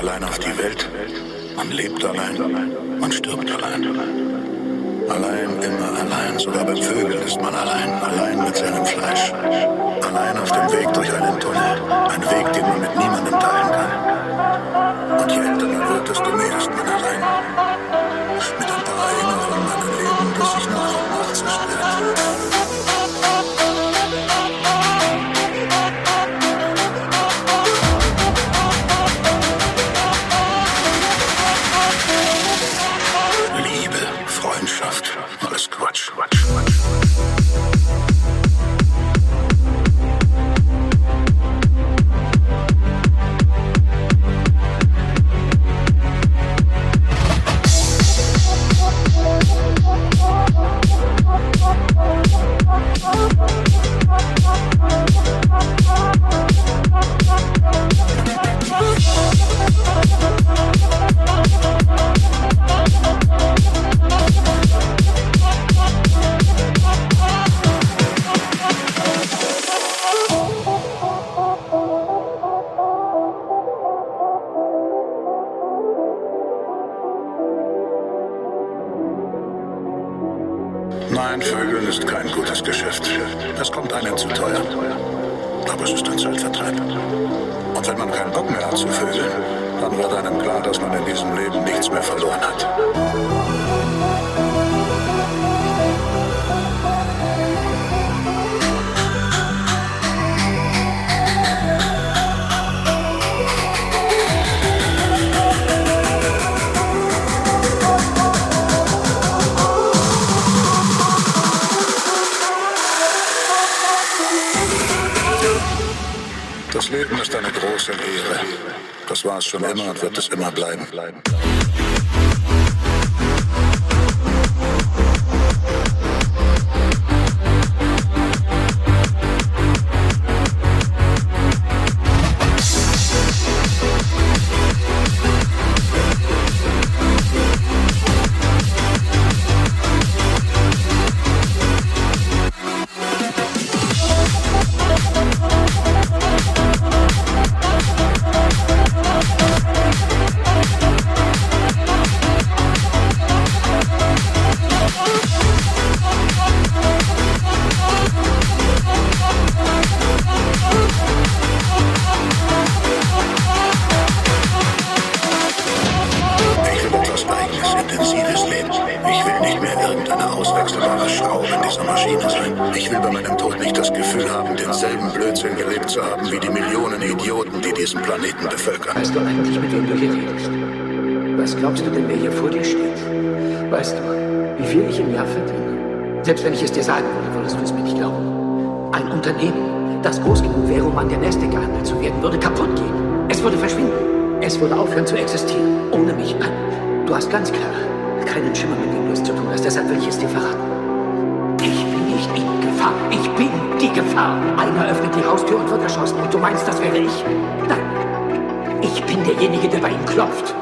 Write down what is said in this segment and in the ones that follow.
allein auf die Welt. Man lebt allein, man stirbt allein. Allein, immer allein, sogar beim Vögeln ist man allein, allein mit seinem Fleisch. Allein auf dem Weg durch einen Tunnel, ein Weg, den man mit niemandem teilen kann. Und je älter man wird, desto mehr ist man allein. Immer immer bleiben. Was glaubst du denn, wer hier vor dir steht? Weißt du, wie viel ich im Jahr verdiene? Selbst wenn ich es dir sagen würde, würdest du es mir nicht glauben. Ein Unternehmen, das groß genug wäre, um an der Nasdaq gehandelt zu werden, würde kaputt gehen. Es würde verschwinden. Es würde aufhören zu existieren. Ohne mich. Du hast ganz klar keinen Schimmer, mit wem du es zu tun hast. Deshalb will ich es dir verraten. Ich bin nicht in Gefahr. Ich bin die Gefahr. Einer öffnet die Haustür und wird erschossen. Und du meinst, das wäre ich? Nein. Ich bin derjenige, der bei ihm klopft.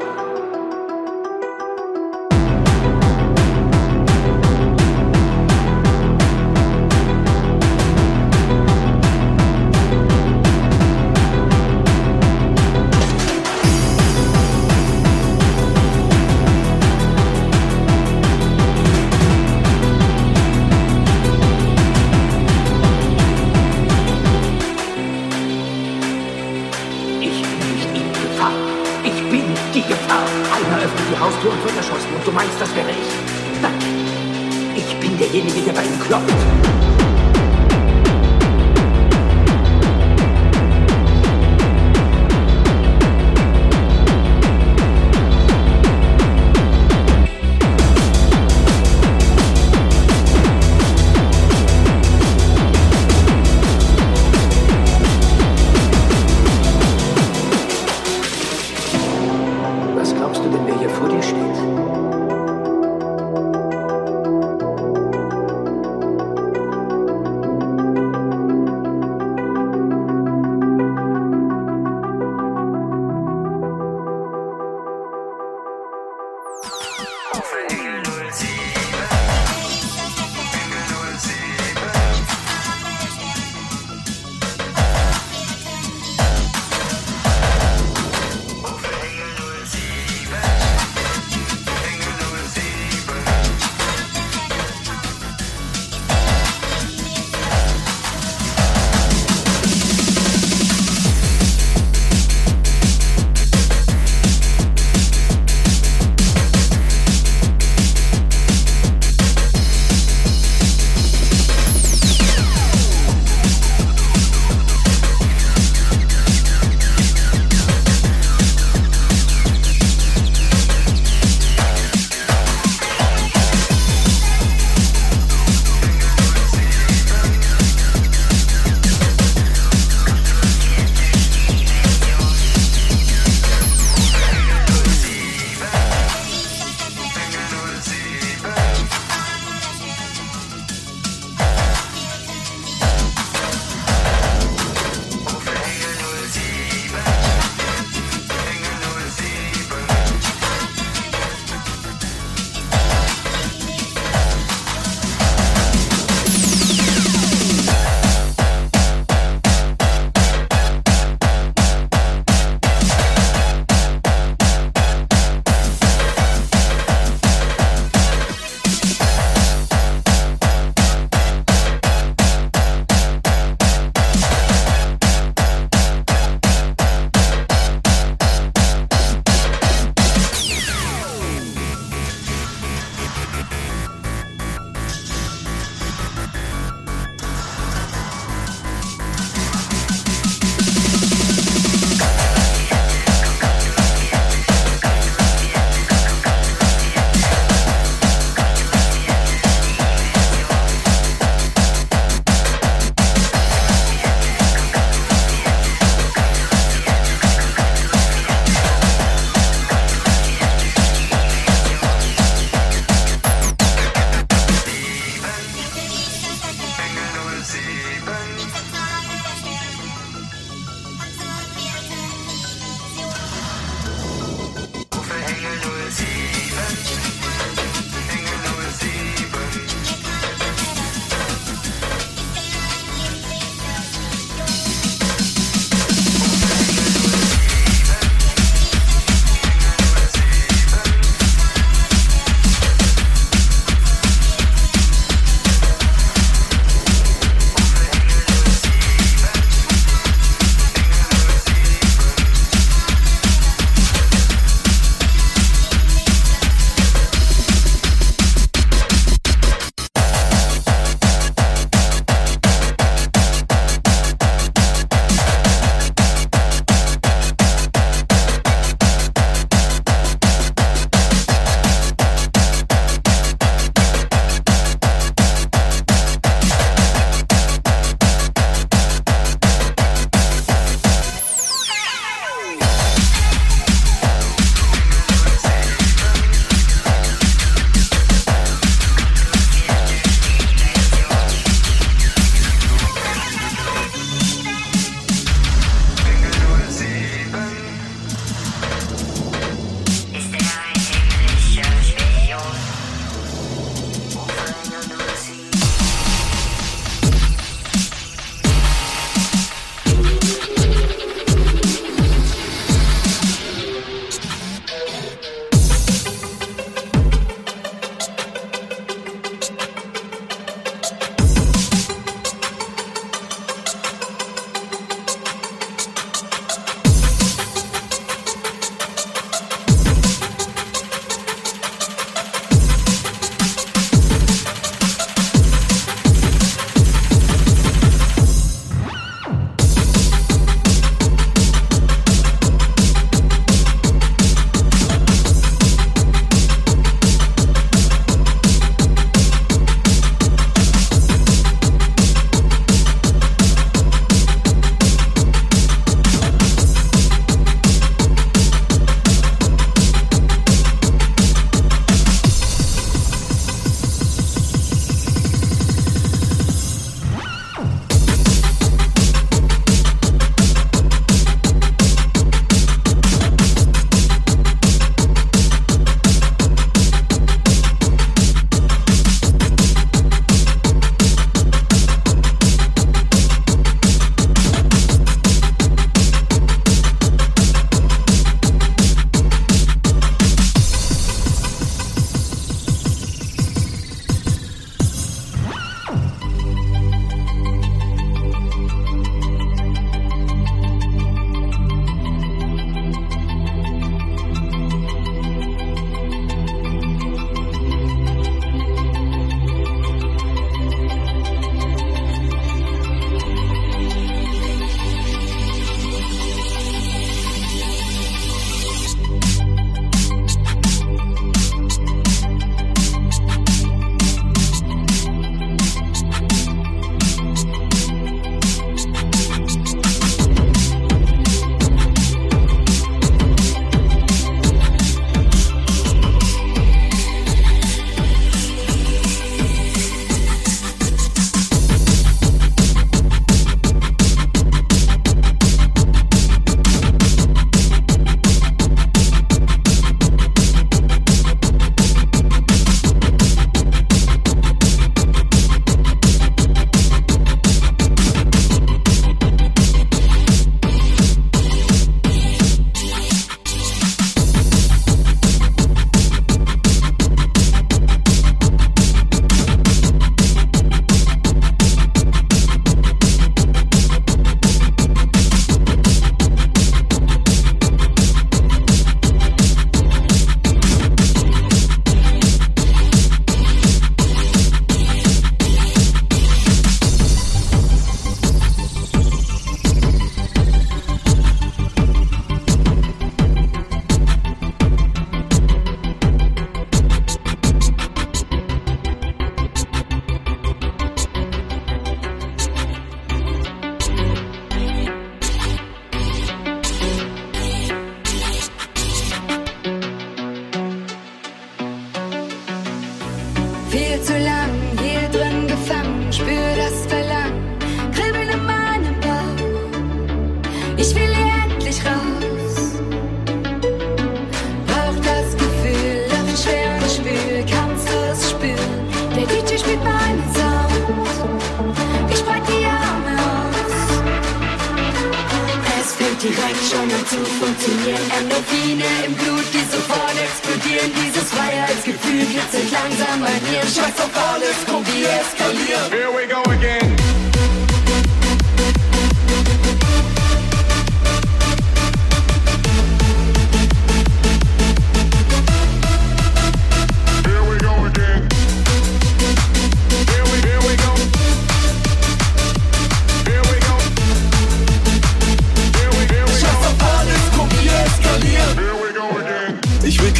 Zu funktionieren. Endorphine im Blut, die sofort explodieren. Dieses Freiheitsgefühl kitzelt langsam bei mir. Scheiß auf alles, komm, wir eskalieren. Here we go again.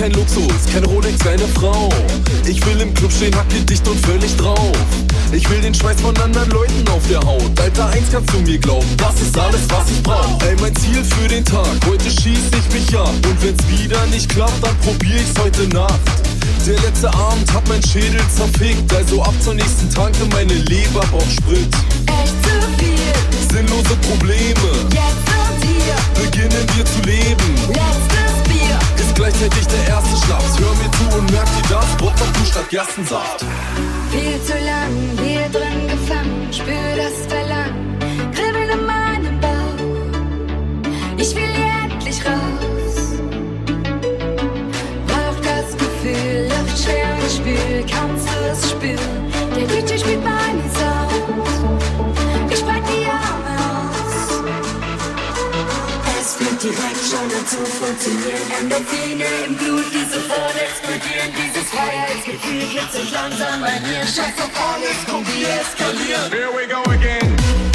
Kein Luxus, kein Rolex, keine Frau. Ich will im Club stehen, hacke dicht und völlig drauf. Ich will den Schweiß von anderen Leuten auf der Haut. Alter, eins kannst du mir glauben, das ist alles, was ich brauch. Ey, mein Ziel für den Tag, heute schieß ich mich ab. Und wenn's wieder nicht klappt, dann probier ich's heute Nacht. Der letzte Abend hat mein Schädel zerfickt, also ab zur nächsten Tanke meine Leber braucht Sprit. Echt zu viel, Sinnlose Probleme, jetzt und hier. beginnen wir zu leben. Ist gleichzeitig der erste Schnaps. Hör mir zu und merk dir das, Butterkuh statt Gerstensaft. Viel zu lang hier drin gefangen, spür das Verlangen, kribbeln in meinem Bauch. Ich will endlich raus. Brauch das Gefühl, Luft schwer und spül, kannst du es spüren? Der DJ spielt meinen Sound. Ich breite die Arme aus. Es schon an zu funktionieren. Endorphine im Blut, die sofort explodieren. Dieses Freiheitsgefühl kitzelt langsam bei mir. Scheiß auf alles, wir eskalieren. Here we go again.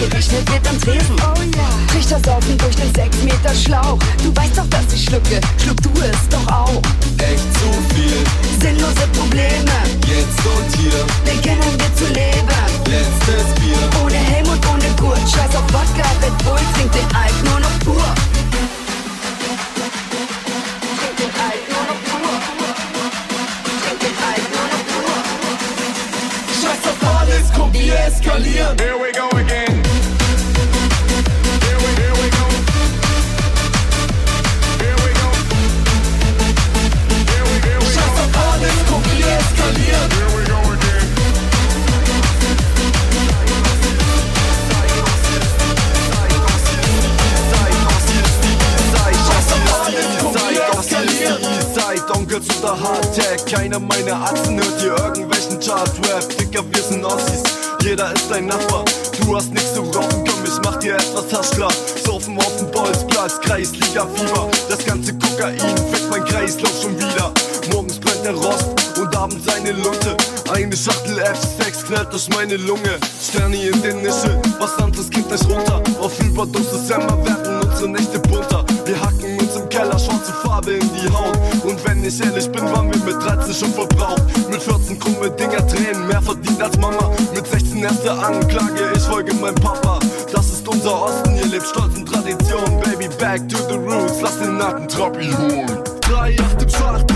Reden, abgerechnet wird am Tresen. Oh ja. Trichter saufen durch den 6 Meter Schlauch. Du weißt doch, dass ich schlucke, schluck du es doch auch. Echt zu viel, Sinnlose Probleme, jetzt und hier. beginnen wir zu leben. Letztes Bier. Ohne Helm und ohne Gurt, scheiß auf Wodka, Red Bull, trink den Alk nur noch pur. Trink den Alk nur noch pur. Trink den Alk nur noch pur. Scheiß auf alles, komm, wir eskalieren. Here we Meiner Atzen hört hier irgendwelchen Chart-Rap. Dicker, wir sind Ossis. Jeder ist dein Nachbar. Du hast nichts zu rauchen, komm, ich mach dir etwas Haschklar. Saufen auf dem Bolzplatz, Kreisliga-Fieber. Das ganze Kokain fickt mein Kreislauf schon wieder. Morgens brennt der Rost und abends eine Lunte. Eine Schachtel F6 knallt durch meine Lunge. Sterni in den Nische, was anderes geht nicht runter. Auf Überdosis Semmer werden unsere Nächte bunter. Wir hacken uns im Keller schwarze wenn ich ehrlich bin, waren wir mit 13 schon verbraucht. Mit 14 krumme Dinger Tränen, mehr verdient als Mama. Mit 16 erste Anklage, ich folge meinem Papa. Das ist unser Osten, ihr lebt stolz in Tradition. Baby, back to the roots, lass den Nacken Trappi holen. Drei Acht im Schacht,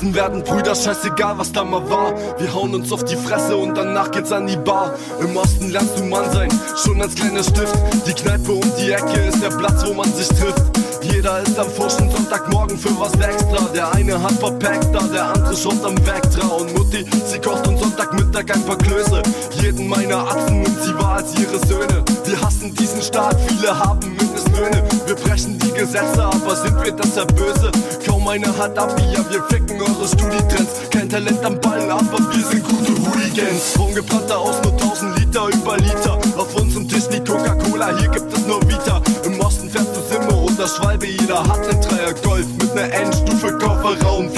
Herzen werden Brüder, scheißegal was da mal war. Wir hauen uns auf die Fresse und danach geht's an die Bar. Im Osten lernst du Mann sein, schon als kleiner Stift. Die Kneipe um die Ecke ist der Platz, wo man sich trifft. Jeder ist am frischen Sonntagmorgen für was extra. Der eine hat verpackt, da der andere schaut am Vectra. Und Mutti, sie kocht uns Sonntagmittag ein paar Klöße. Jeden meiner Atzen nimmt sie wahr als ihre Söhne. Wir hassen diesen Staat, viele haben Mindestlöhne. Wir brechen die Gesetze, aber sind wir deshalb böse? Kaum einer hat Abi, ja wir ficken eure Studietrends. Kein Talent am Ball, aber wir sind gute Hooligans. Rumgebrannter aus nur 1000 Liter über Liter. Auf unserem Tisch liegt Coca-Cola, hier gibt es nur Vita. Im Osten fährst du Simme oder Schwalbe, jeder hat einen Dreier Golf mit ner Endstufe Kofferraum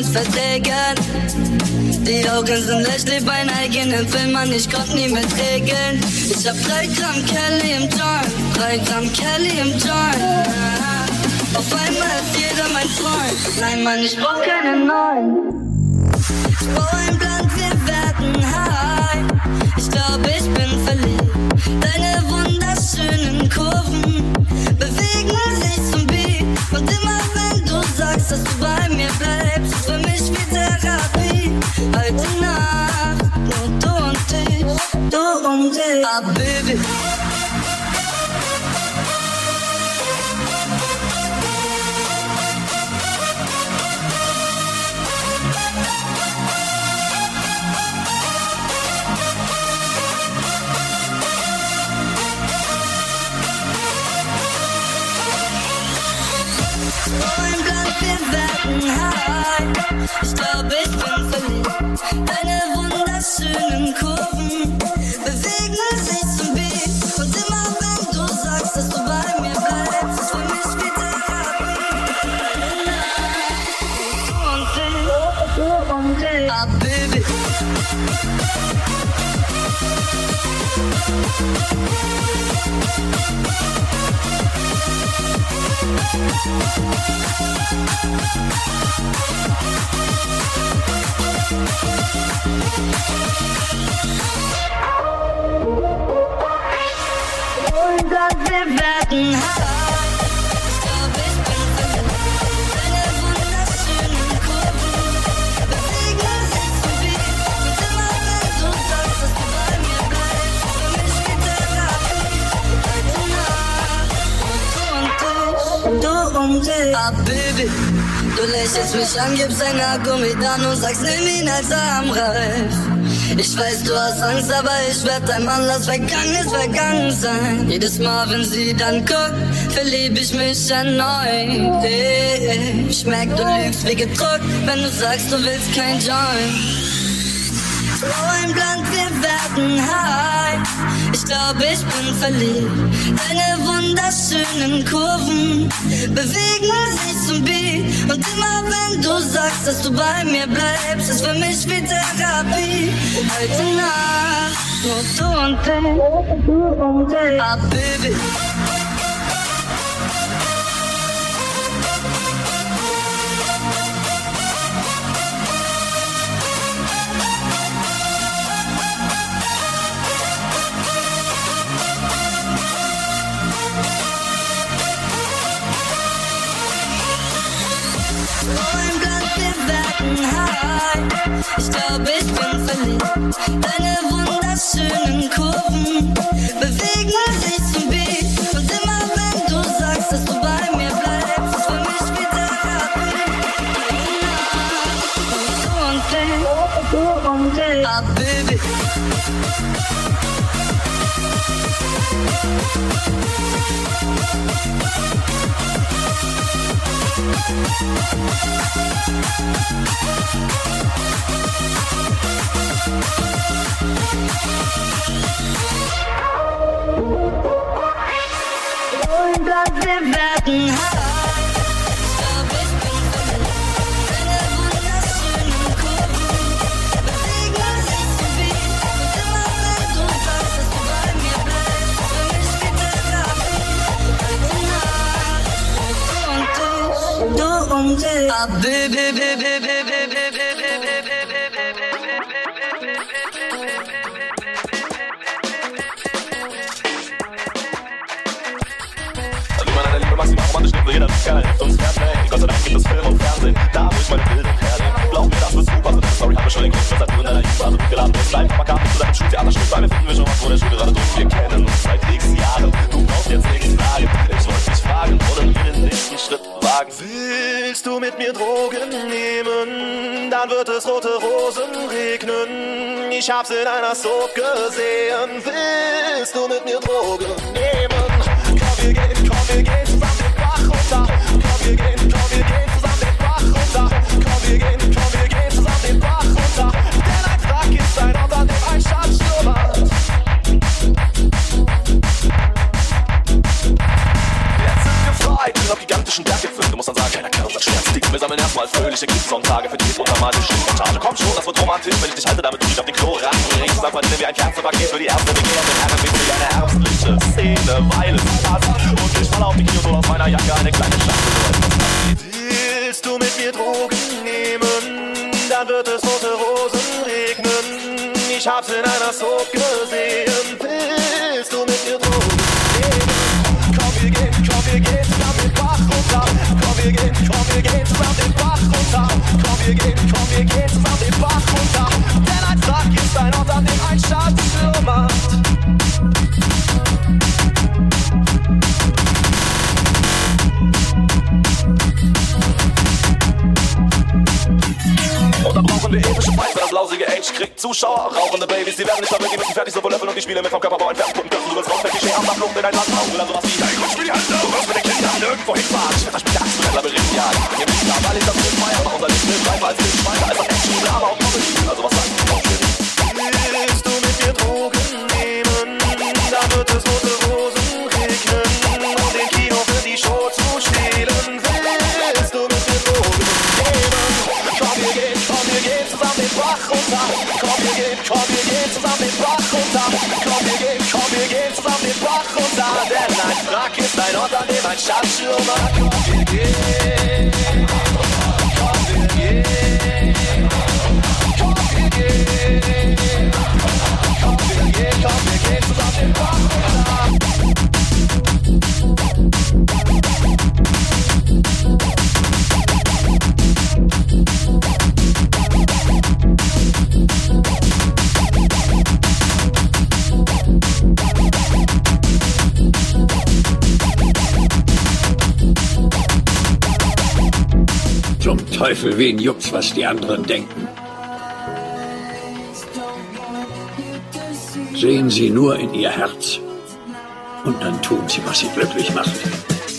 und sie Und dass wir werden ich. Ah, Baby, du lächelst mich an, gibst ein Gummi dann und sagst, nimm ihn als Armreif. Ich weiß, du hast Angst, aber ich werd dein Mann, lass Vergangenes vergangen sein. Jedes Mal, wenn sie dann guckt, verlieb ich mich erneut. Ey, ich merk, du lügst wie gedruckt, wenn du sagst, du willst kein Joint. Blau im Blank, wir werden high. Ich glaub, ich bin verliebt. Deine wunderschönen Kurven bewegen sich zum Beat. Und immer wenn du sagst, dass du bei mir bleibst, ist für mich wie Therapie. Heute Nacht, nur du und ich, du und ich. Ah, Baby. Und dass wir werden du und ich, du und ich. Ah, baby, baby, baby, baby, baby, Wie man eine Liebe maximal romantisch lebt, will jeder nicht keiner hilft uns fern, mir Drogen nehmen? Dann wird es rote Rosen regnen. Ich hab's in einer Soap gesehen. Willst du mit mir Drogen nehmen? Komm, wir gehen, komm, wir gehen untermatische Montage. Komm schon, das wird romantisch, wenn ich dich halte, damit du dich auf den Klo ranbringst. Dann verdienen wir ein Kerzenpaket für die erste WG auf den Herren wie eine herbstliche Szene, weil es passt. Und ich fall auf die Knie und aus meiner Jacke eine kleine Schachtel. Willst du mit mir Drogen nehmen? Dann wird es rote Rosen regnen. Ich hab's in einer Soap gesehen. Willst du mit mir Drogen nehmen? Komm, wir gehen, komm, wir gehen zusammen den Bach runter. Komm, wir gehen, komm, wir gehen zusammen den Bach runter. Wir gehen, komm, wir gehen zusammen den Bach runter. Denn ein Sack ist ein Ort, an dem ein Schatz schlummert. Und dann brauchen wir epische wenn das lausige Age kriegt Zuschauer. Rauchende Babys, die werden nicht verwirrt, die müssen fertig, so löffeln und die Spiele mit vom Körperbau entfernt. Puppen dürfen, du willst raus, wenn die am Flucht in ein Land hauen. Will also was wie, hey, rutsch mir die Hand, du wirst mit den Kindern nirgendwo hinfahren. Ich werd das Spiel der Angst mit Labyrinth jagen. Ihr wisst ja, weil ich das nicht feier, aber unser den Bauch als nicht weiter als auf aber auch noch. Also was sagen wir? Willst du mit mir Drogen nehmen? Da wird es rote Rosen regnen und den Kino für die Show zu stehlen. Willst du mit mir Drogen nehmen? Komm, wir gehen, komm, wir gehen zusammen den Bach runter. Komm, wir gehen, komm, wir gehen zusammen den Bach runter. Komm, wir gehen, komm, wir gehen zusammen den Bach runter. Denn ein Wrack ist ein Ort, an dem ein Schatzschirm hat. Komm, wir gehen. Teufel, wen juckt's, was die anderen denken? Sehen Sie nur in Ihr Herz und dann tun Sie, was Sie glücklich macht.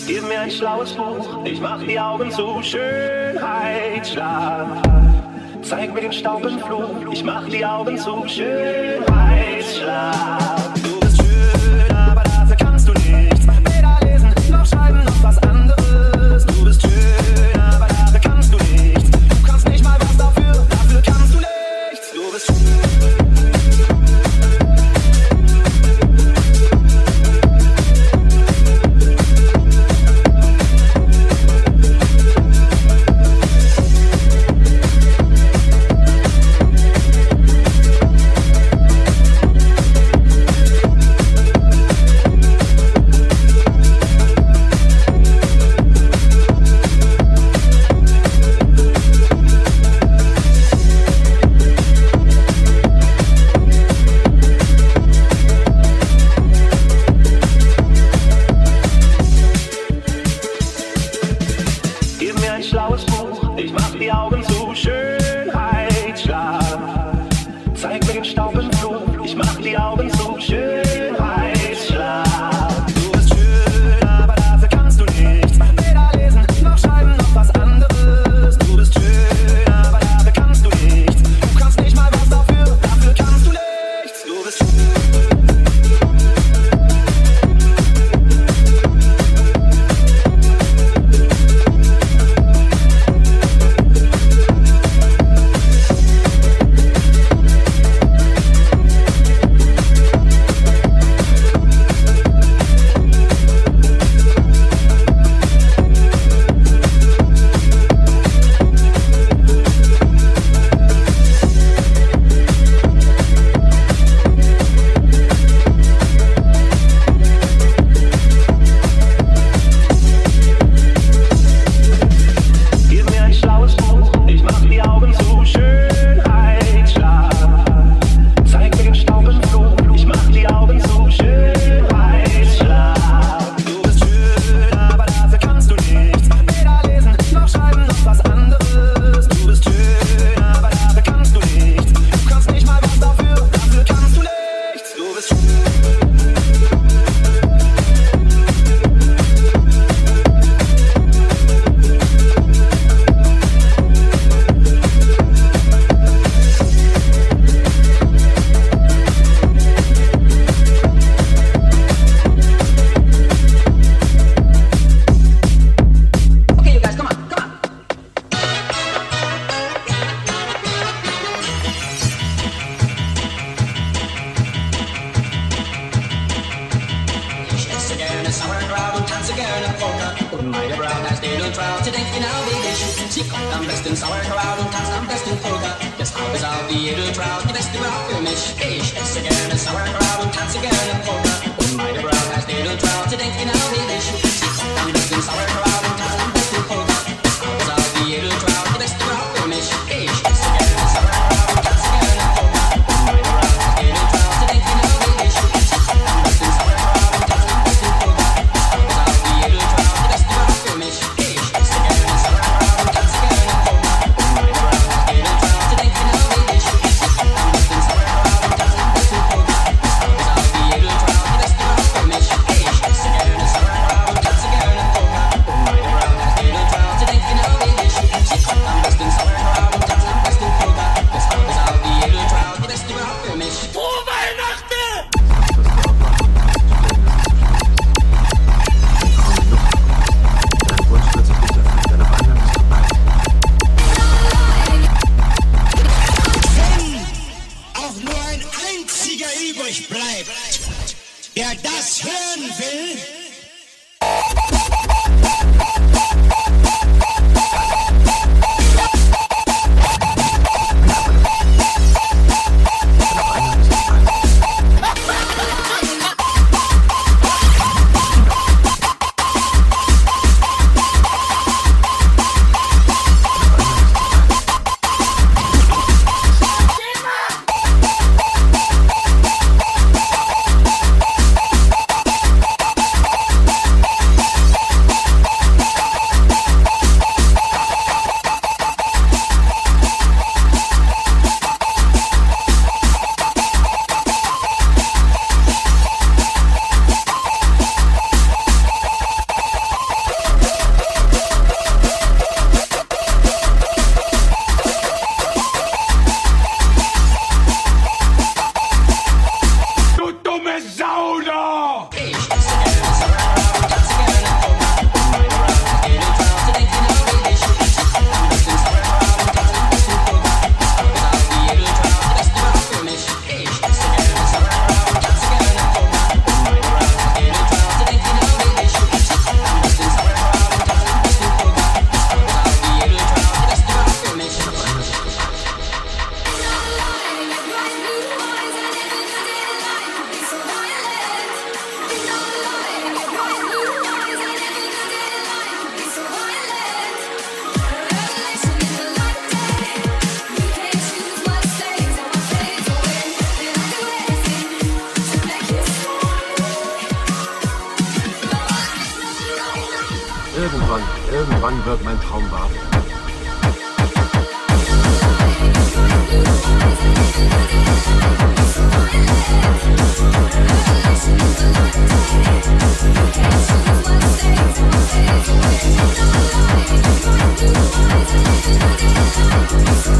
Gib mir ein schlaues Buch, ich mach die Augen zu, Schönheit schlaf. Zeig mir den Staub im Flur, ich mach die Augen zu, Schönheit schlaf. once again. Thank you.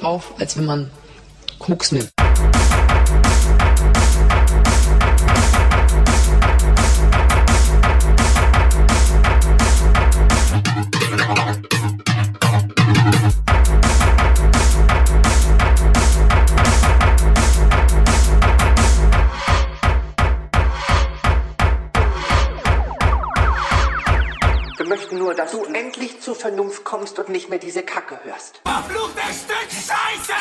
drauf, als wenn man Koks nimmt. nur, dass du endlich zur Vernunft kommst und nicht mehr diese Kacke hörst. Verfluchtes Stück Scheiße!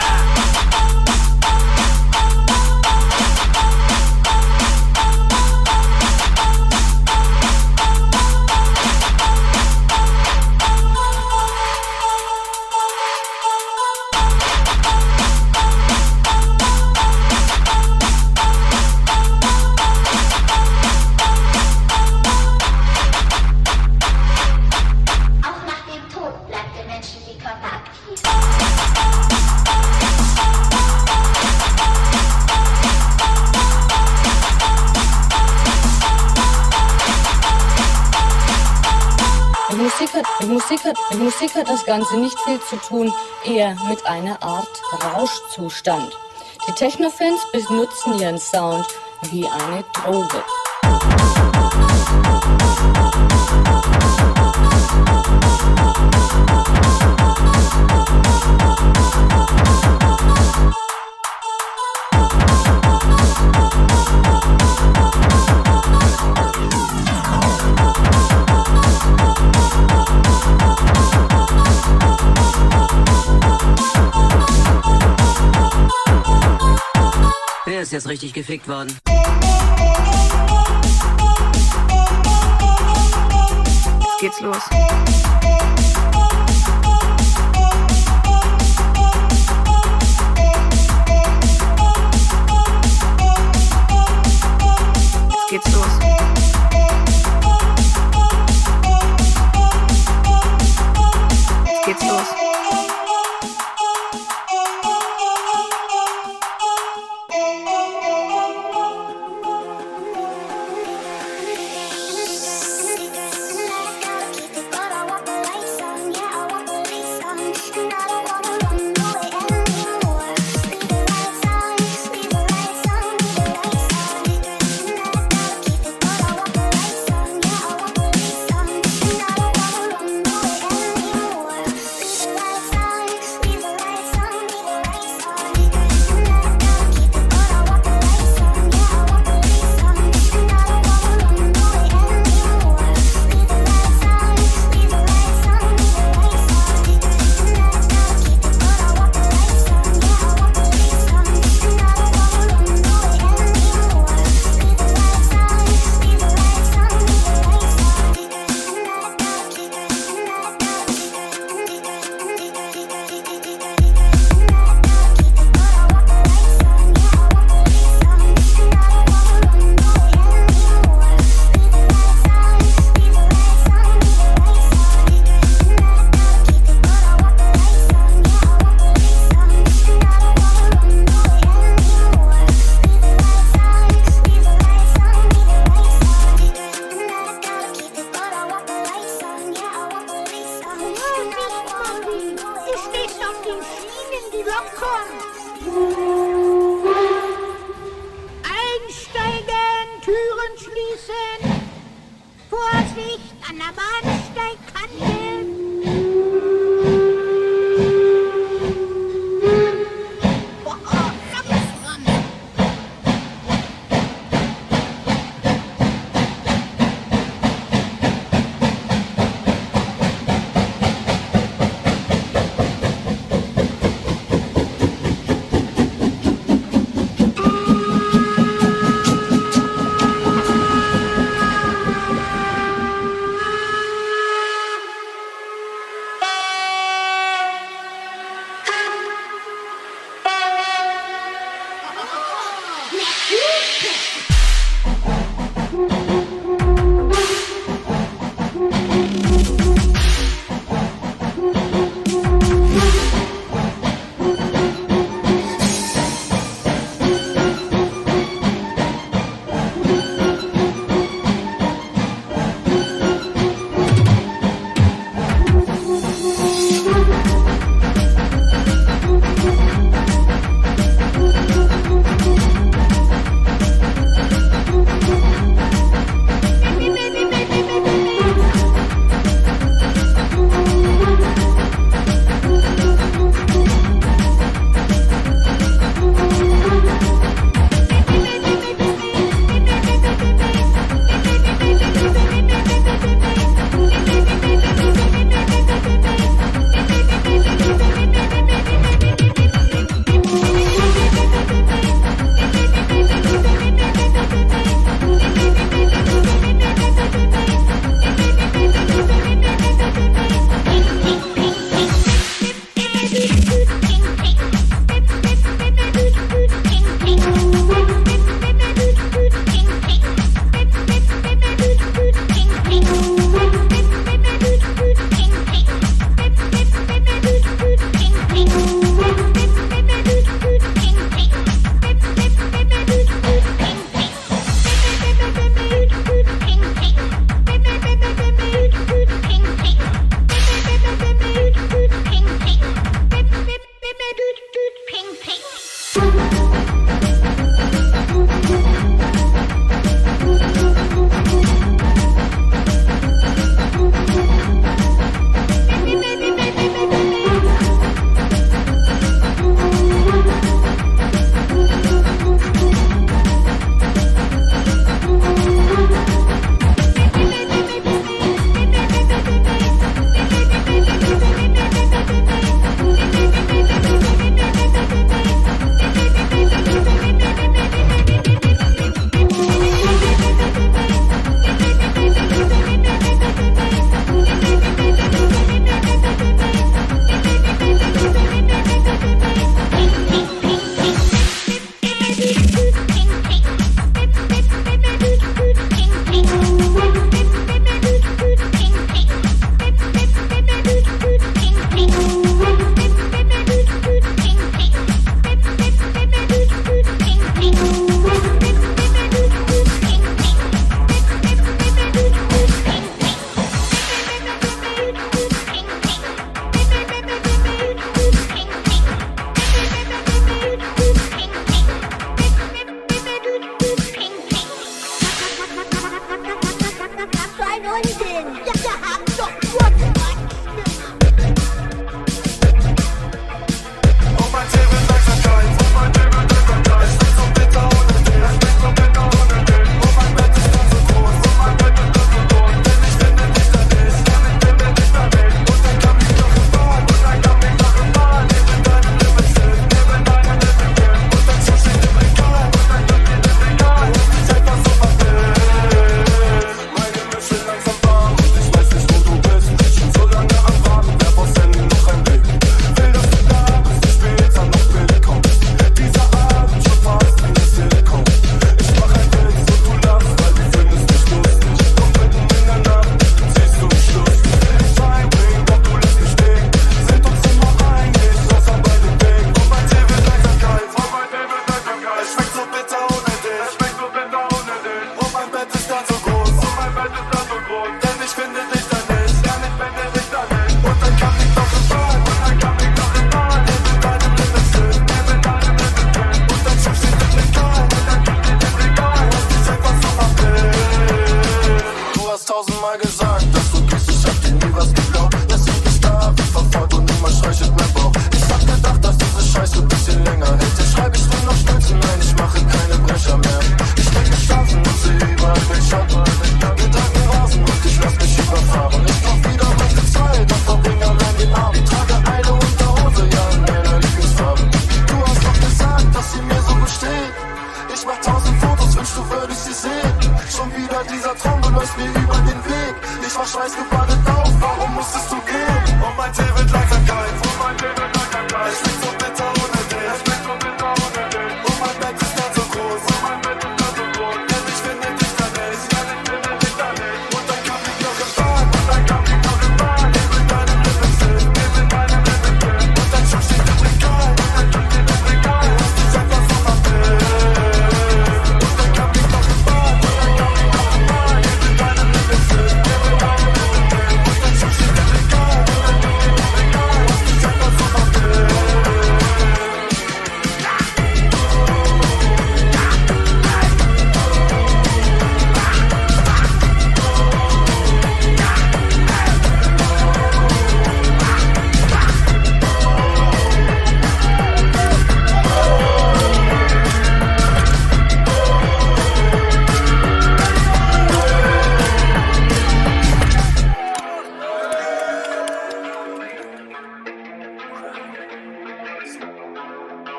Die Musik, hat, Musik hat das Ganze nicht viel zu tun, eher mit einer Art Rauschzustand. Die Technofans benutzen ihren Sound wie eine Droge. Thank der ist jetzt richtig gefickt worden. Jetzt geht's los. Jetzt geht's los. It's yours.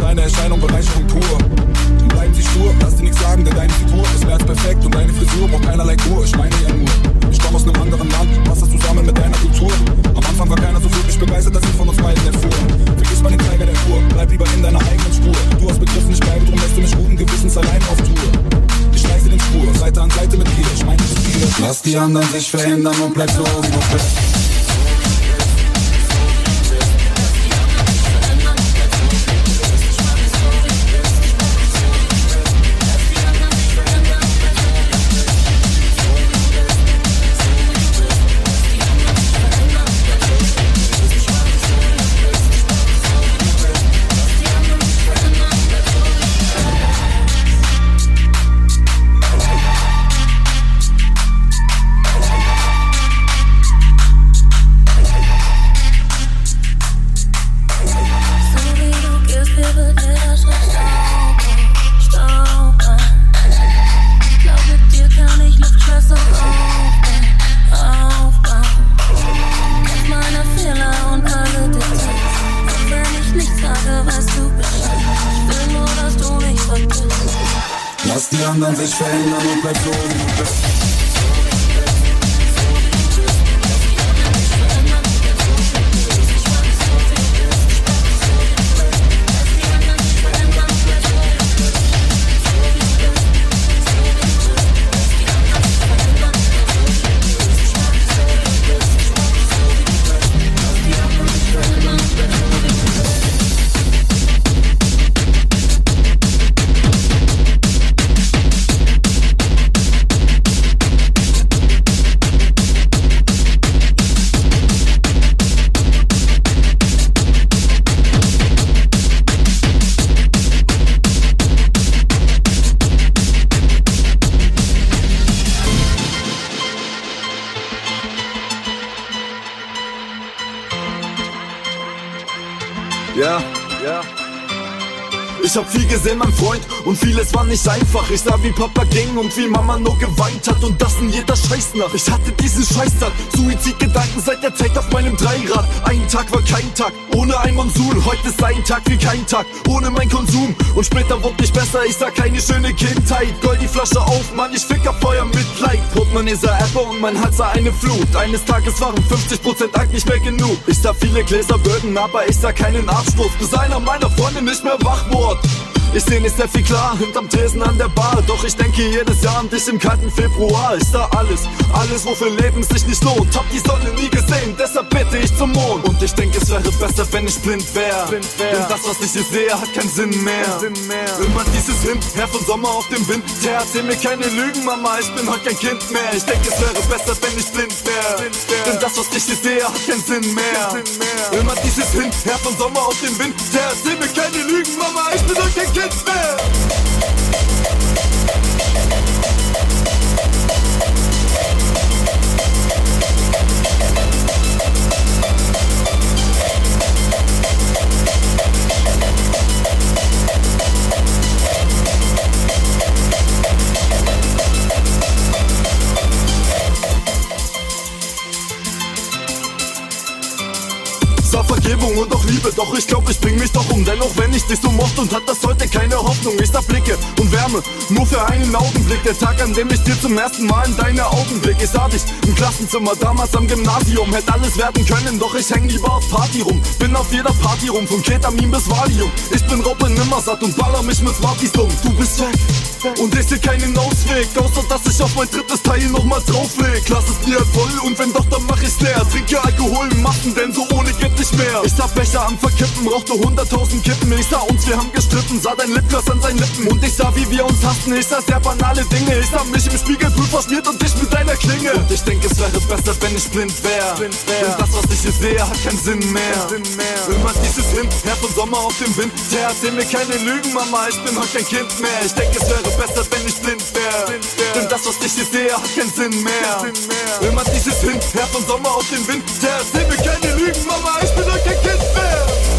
Deine Erscheinung Bereicherung pur. Bleiben sie stur, lass dir nichts sagen, denn deine Figur ist mehr als perfekt und deine Frisur braucht keinerlei Kur. Ich meine ja nur, ich komme aus einem anderen Land, passt das zusammen mit deiner Kultur. Am Anfang war keiner so wirklich begeistert, dass ich von uns beiden erfuhr. Vergiss mal den Zeiger der Tour, bleib lieber in deiner eigenen Spur. Du hast begriffen, ich bleibe, drum lässt du mich guten Gewissens allein auf Tour. Ich reiße den Spur, Seite an Seite mit dir, ich meine nicht viele. Lass die anderen sich verändern und bleib so, wie du bist. Nicht einfach. Ich sah, wie Papa ging und wie Mama nur geweint hat und das in jeder Scheißnacht. Ich hatte diesen Scheißtag, Suizidgedanken seit der Zeit auf meinem Dreirad. Ein Tag war kein Tag, ohne ein Monsun. Heute ist ein Tag wie kein Tag, ohne mein Konsum. Und später wurde nicht besser, ich sah keine schöne Kindheit. Gold die Flasche auf, Mann, ich fick auf Feuer Mitleid. Portemonnaie sah Apple und mein Hals sah eine Flut. Eines Tages waren 50% Dank nicht mehr genug. Ich sah viele Gläser Böden, aber ich sah keinen Absturz, bis einer meiner Freunde nicht mehr wach wurde. Ich seh nicht sehr viel klar hinterm Tresen an der Bar. Doch ich denke jedes Jahr an dich im kalten Februar. Ich sah alles, alles, wofür Leben sich nicht lohnt. Hab die Sonne nie gesehen, deshalb bitte ich zum Mond. Und ich denke, es wäre besser, wenn ich blind wär. Denn das, was ich hier sehe, hat keinen Sinn mehr. Immer dieses Hin, her von Sommer auf dem Wind. Der erzähl mir keine Lügen, Mama, ich bin heute kein Kind mehr. Ich denke, es wäre besser, wenn ich blind wär. Denn das, was ich hier sehe, hat keinen Sinn mehr. Immer dieses Hin, her von Sommer auf dem Wind. Der erzähl mir keine Lügen, Mama, ich bin heute kein Kind mehr. Doch ich glaub, ich bring mich doch um. Denn auch wenn ich dich so mochte und hat das heute keine Hoffnung. Ich sah Blicke und Wärme, nur für einen Augenblick. Der Tag, an dem ich dir zum ersten Mal in deine Augen blick. Ich sah dich im Klassenzimmer, damals am Gymnasium. Hätte alles werden können, doch ich häng lieber auf Party rum. Bin auf jeder Party rum, von Ketamin bis Valium. Ich bin Robin Nimmersatt und baller mich mit Smarties um. Du bist weg und ich seh keinen Ausweg. Außer dass ich auf mein drittes Teil nochmal draufleg. Lass es dir voll und wenn doch, dann mach ich's leer. Trinke Alkohol in Massen, denn so ohne geht nicht mehr. Ich sah Becher am Verkippen, rauchte hunderttausend Kippen. Ich sah uns, wir haben gestritten, sah dein Lipgloss an seinen Lippen. Und ich sah, wie wir uns hassten. Ich sah sehr banale Dinge. Ich sah mich im Spiegelbild verschmiert und dich mit deiner Klinge. Und ich denke, es wäre besser, wenn ich blind wär. Denn das, was ich hier sehe, hat keinen Sinn mehr. Immer dieses Hin, her von Sommer auf den Wind. Der erzähl mir keine Lügen, Mama, ich bin heute kein Kind mehr. Ich denke, es wäre besser, wenn ich blind wär. Denn das, was ich hier sehe, hat keinen Sinn mehr. Immer dieses Hin, her von Sommer auf den Wind. Der erzähl mir keine Lügen, Mama, ich bin heute kein Kind mehr.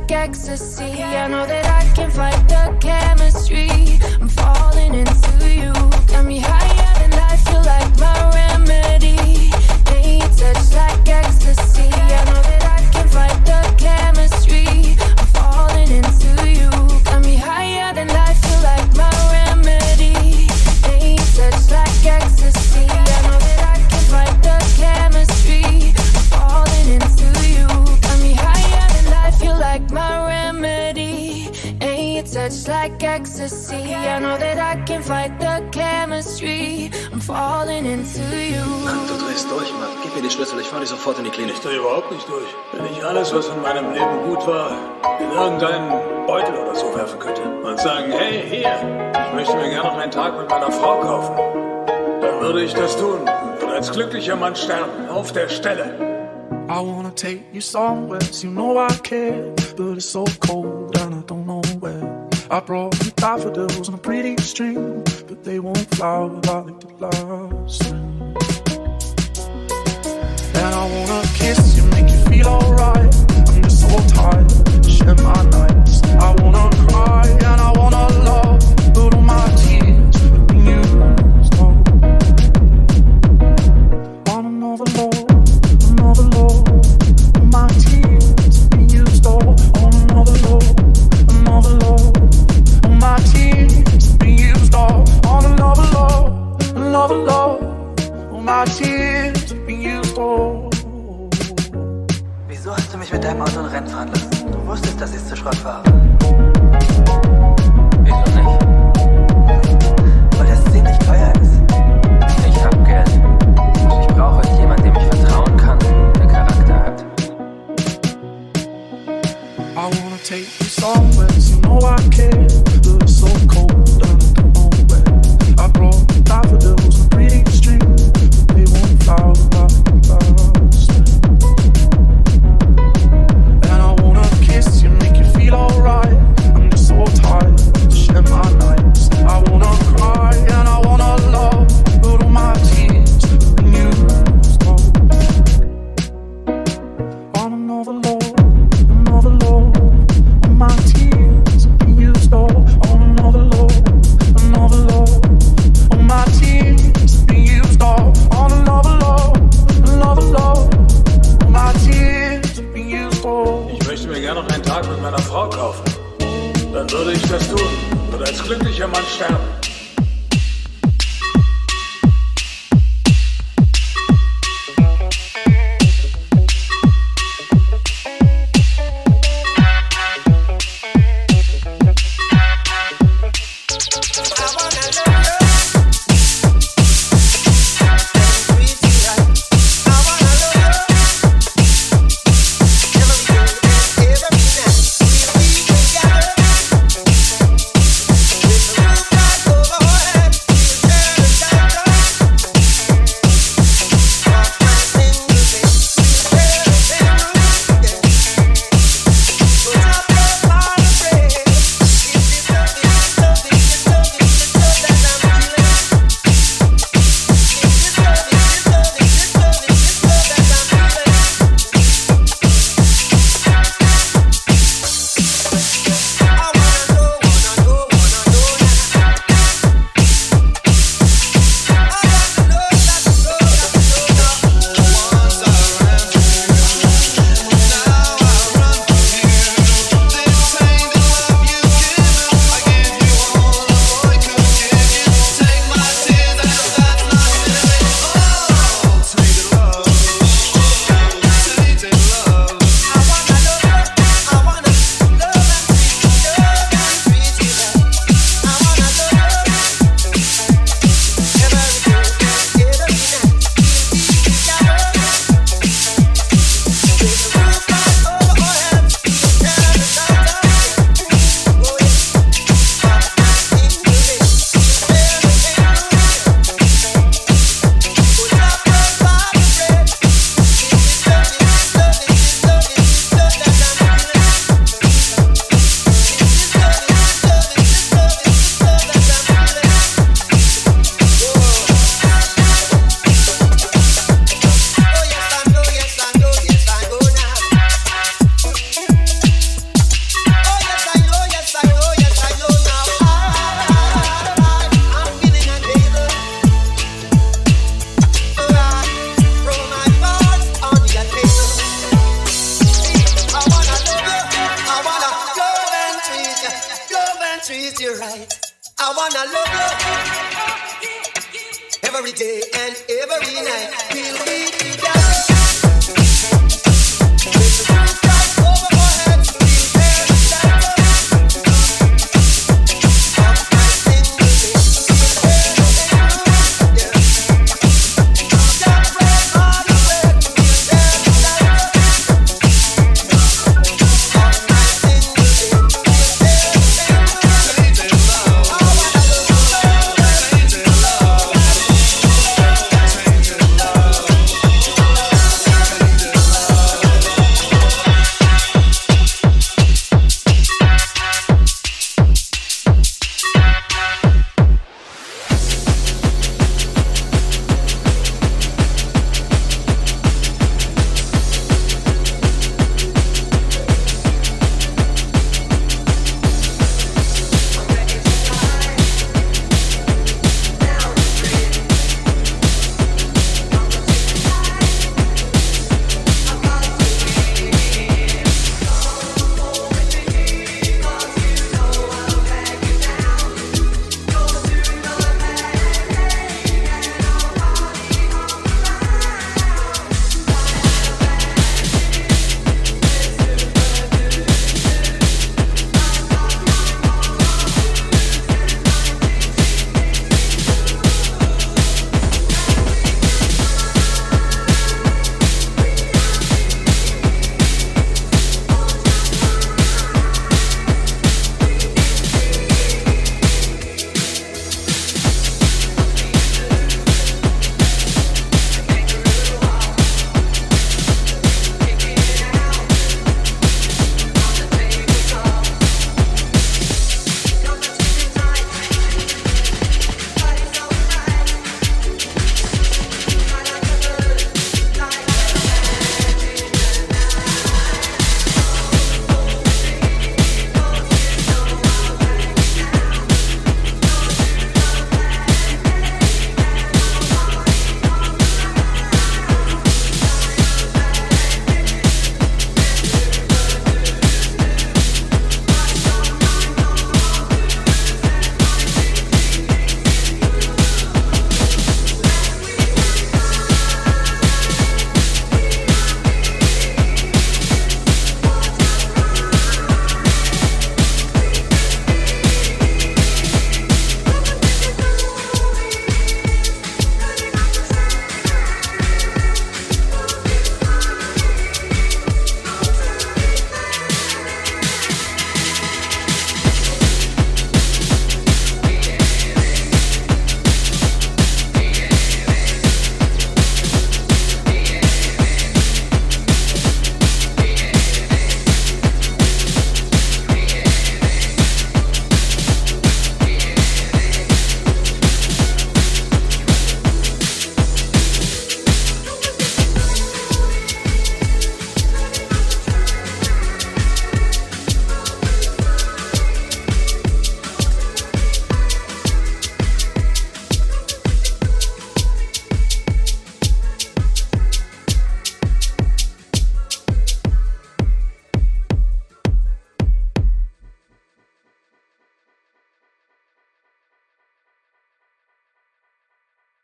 like ecstasy. I know that I can fight the chemistry. I'm falling into you. Got me high. Ecstasy. I know that I can fight the chemistry. I'm falling into you. Du drehst durch, Mann. Gib mir die Schlüssel, ich fahr dich sofort in die Klinik. Ich drehe überhaupt nicht durch. Wenn ich alles, was in meinem Leben gut war, in irgendeinen Beutel oder so werfen könnte und sagen, hey, hier, ich möchte mir gerne noch einen Tag mit meiner Frau kaufen, dann würde ich das tun und als glücklicher Mann sterben, auf der Stelle. I wanna take you somewhere, you know I care, but it's so cold and I don't know. I brought you daffodils on a pretty string, but they won't flower like the last spring. And I wanna kiss you, make you feel alright. I'm just so tired, share my nights. I wanna cry and I wanna love, Wieso hast du mich mit deinem Auto ein Rennen fahren lassen? Du wusstest, dass ich zu Schrott fahre. Wieso nicht? Weil das ziemlich teuer ist. Ich hab Geld. Was ich brauche, ist jemand, dem ich vertrauen kann, der Charakter hat. I wanna take you somewhere,